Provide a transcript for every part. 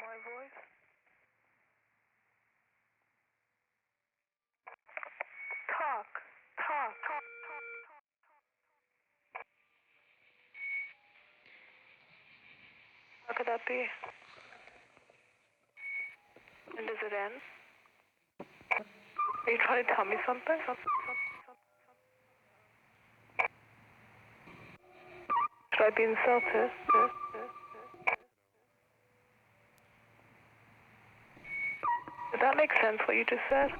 my voice? Talk, talk, talk. How could that be? And does it end? Are you trying to tell me something? Something, something, something, something. Should I be insulted? That make sense, what you just said?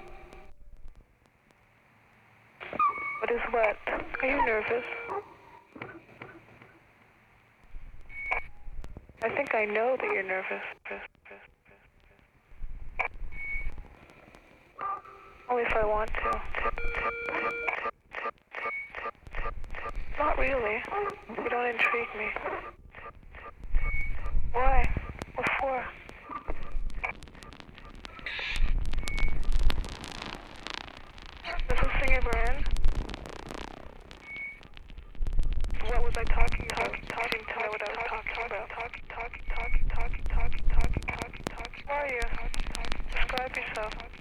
What is what? Are you nervous? I think I know that you're nervous. Only if I want to. Not really. You don't intrigue me. Why? What for? Mississippi Surfer.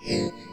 Yeah.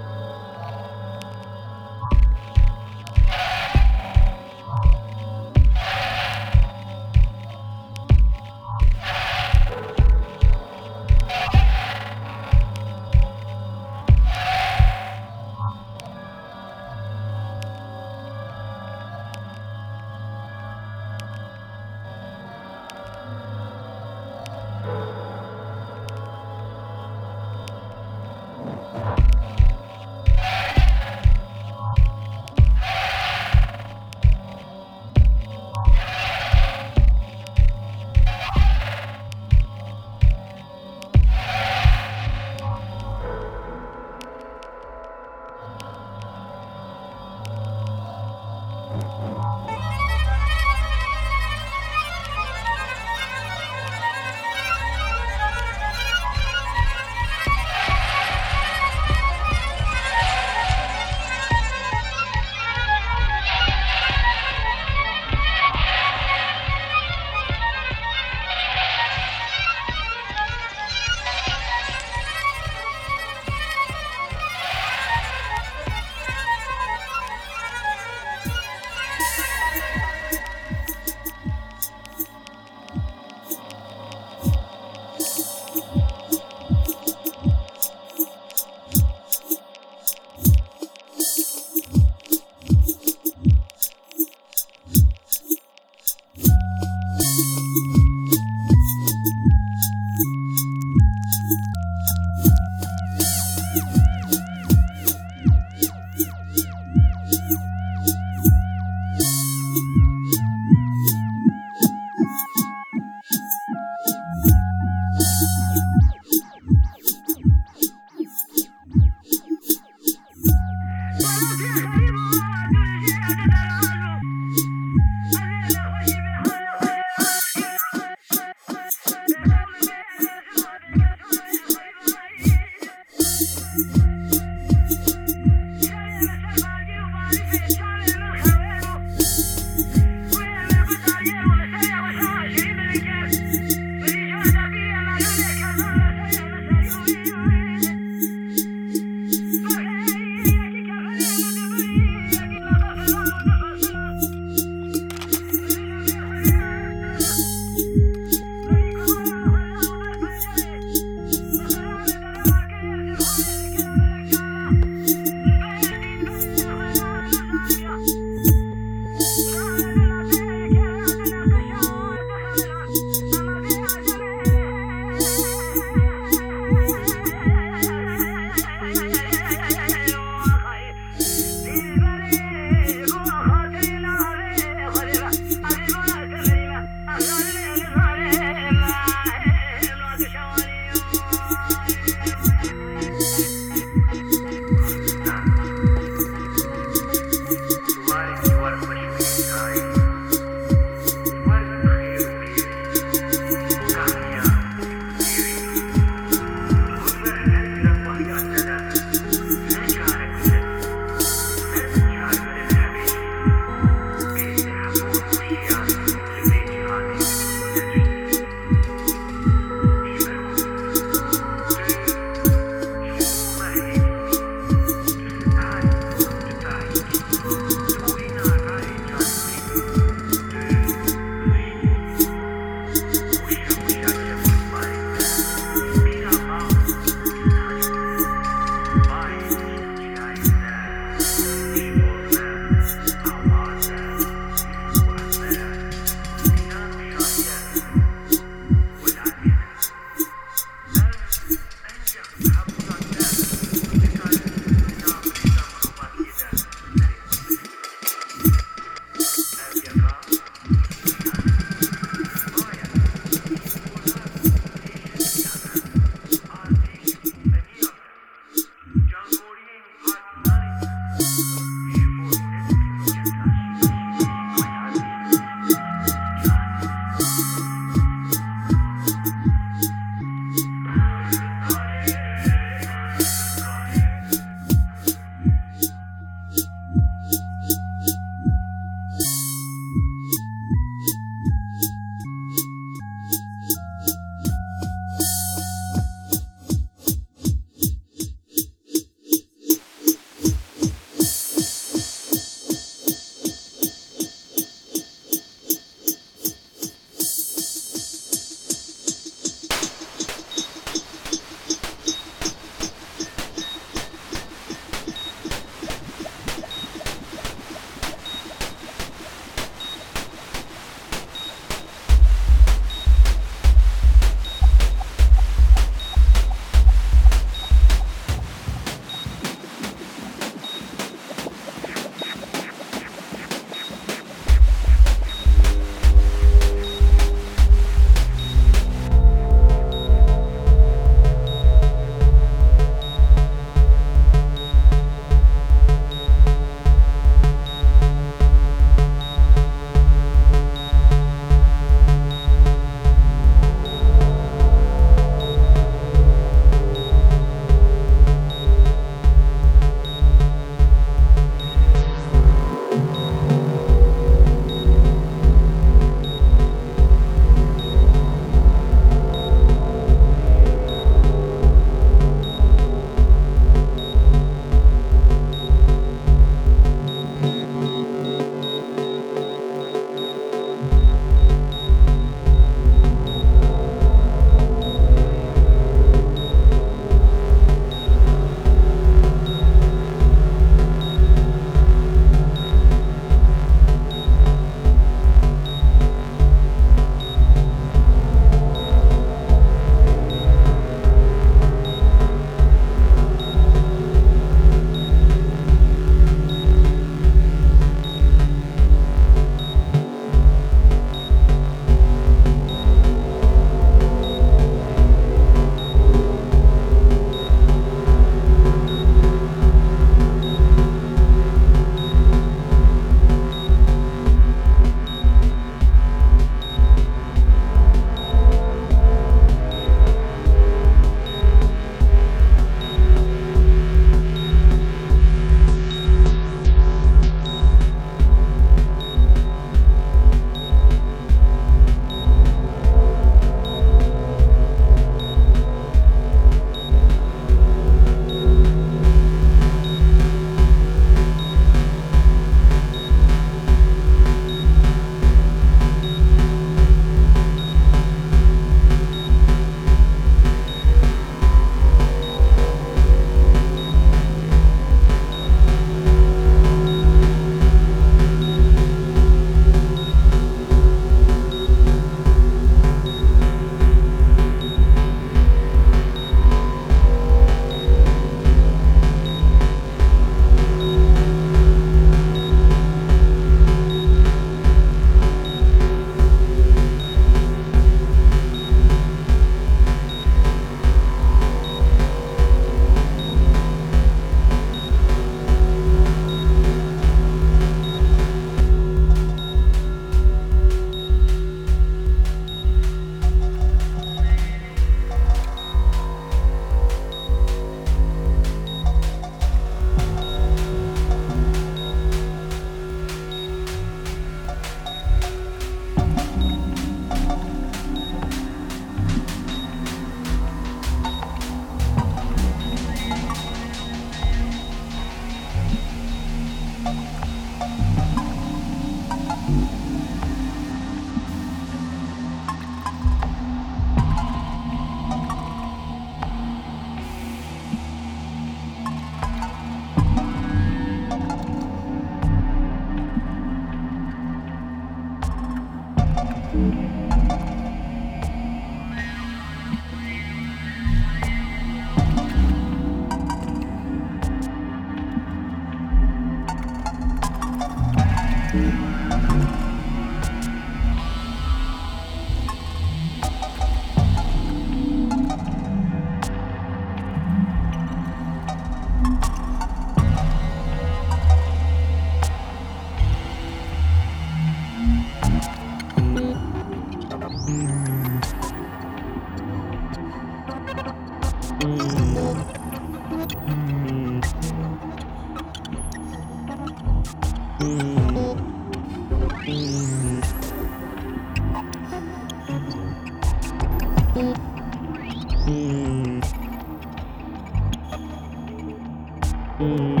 Mm-hmm.